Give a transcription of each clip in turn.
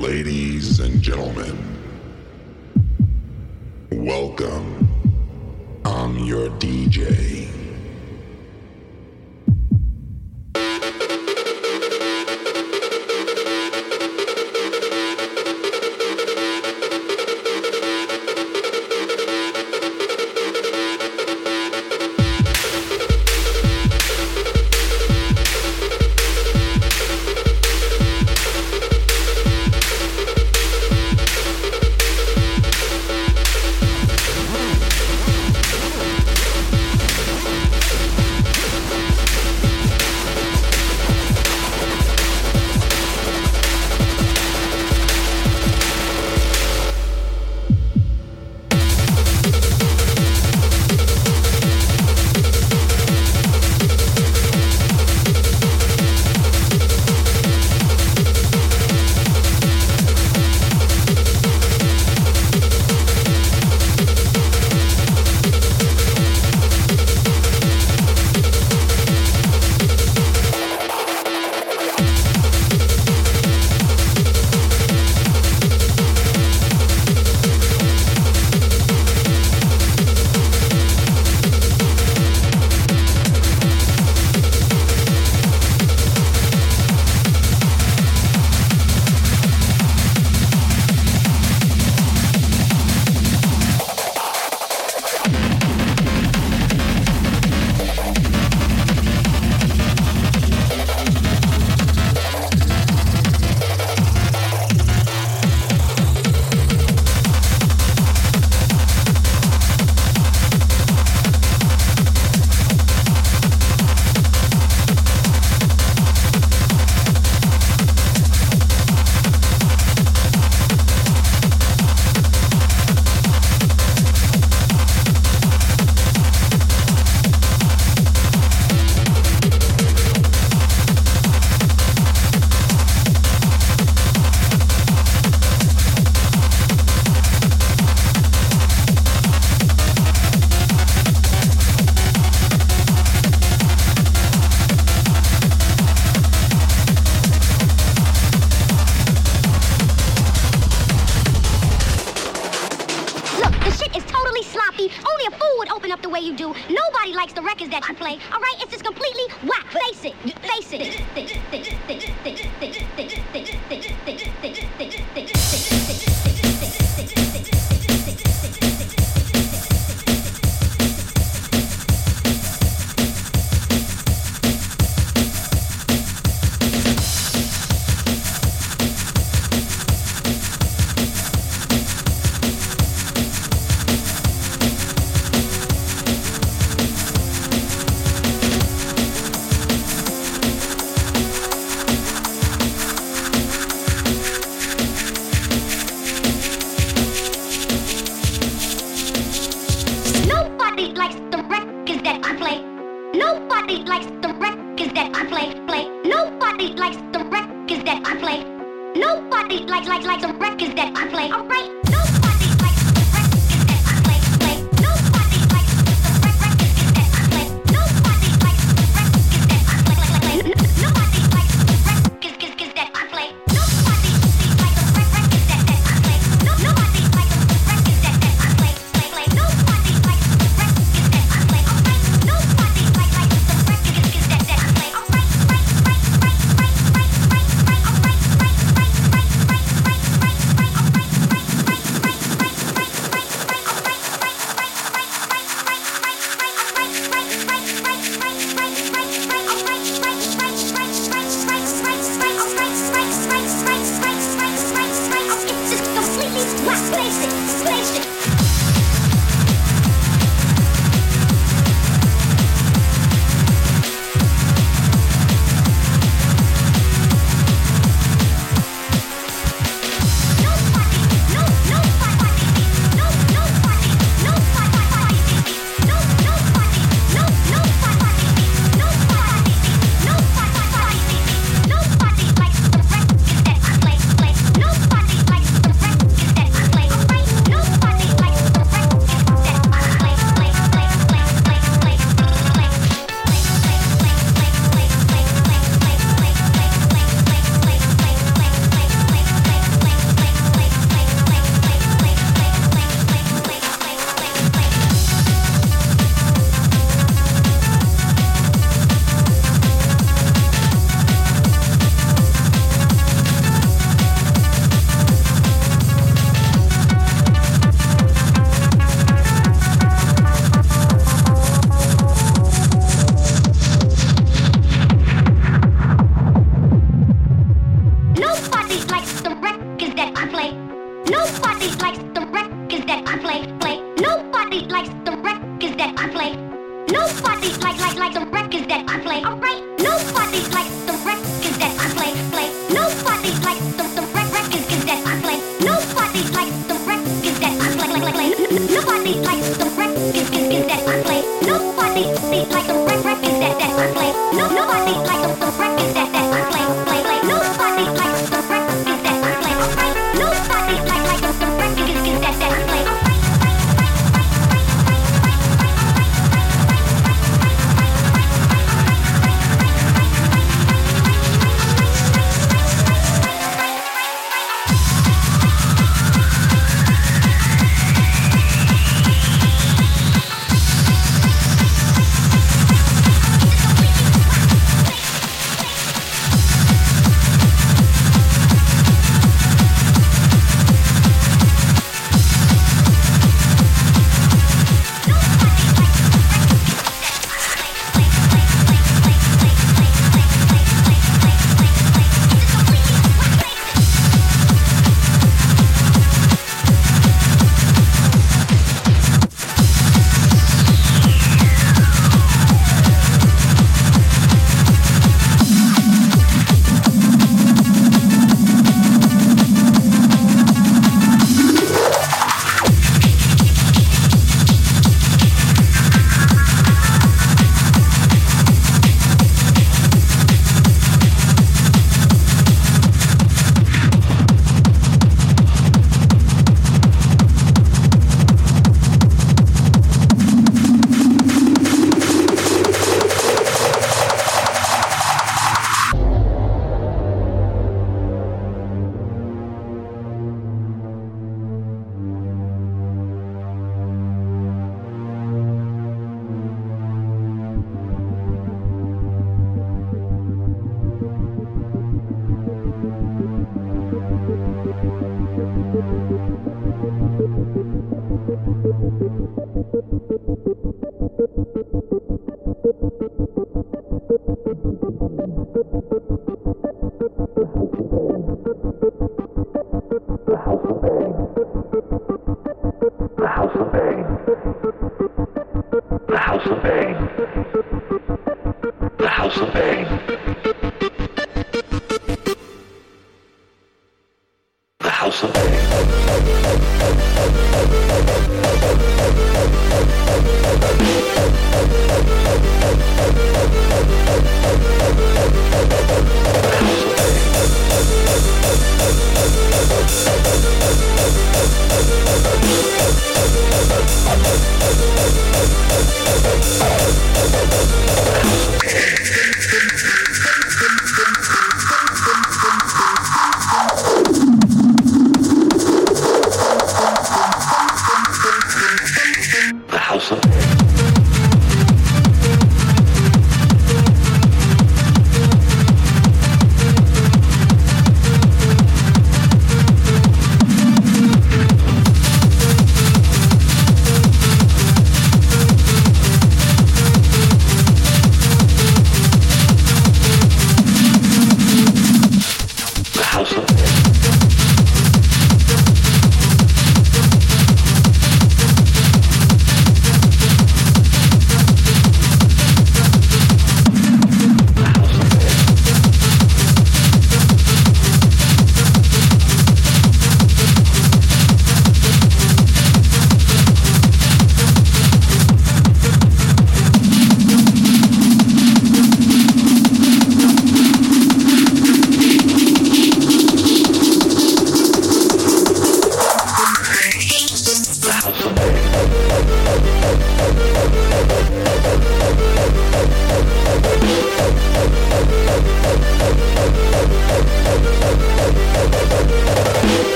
Ladies and gentlemen, welcome. I'm your DJ.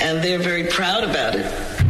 And they're very proud about it.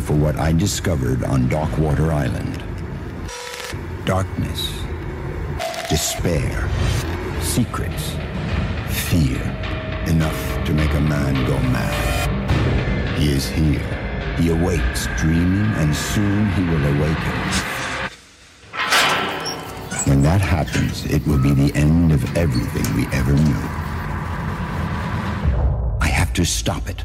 For what I discovered on Darkwater Island. Darkness, despair, secrets, fear, enough to make a man go mad. He is here. He awaits, dreaming, and soon he will awaken. When that happens, it will be the end of everything we ever knew. I have to stop it.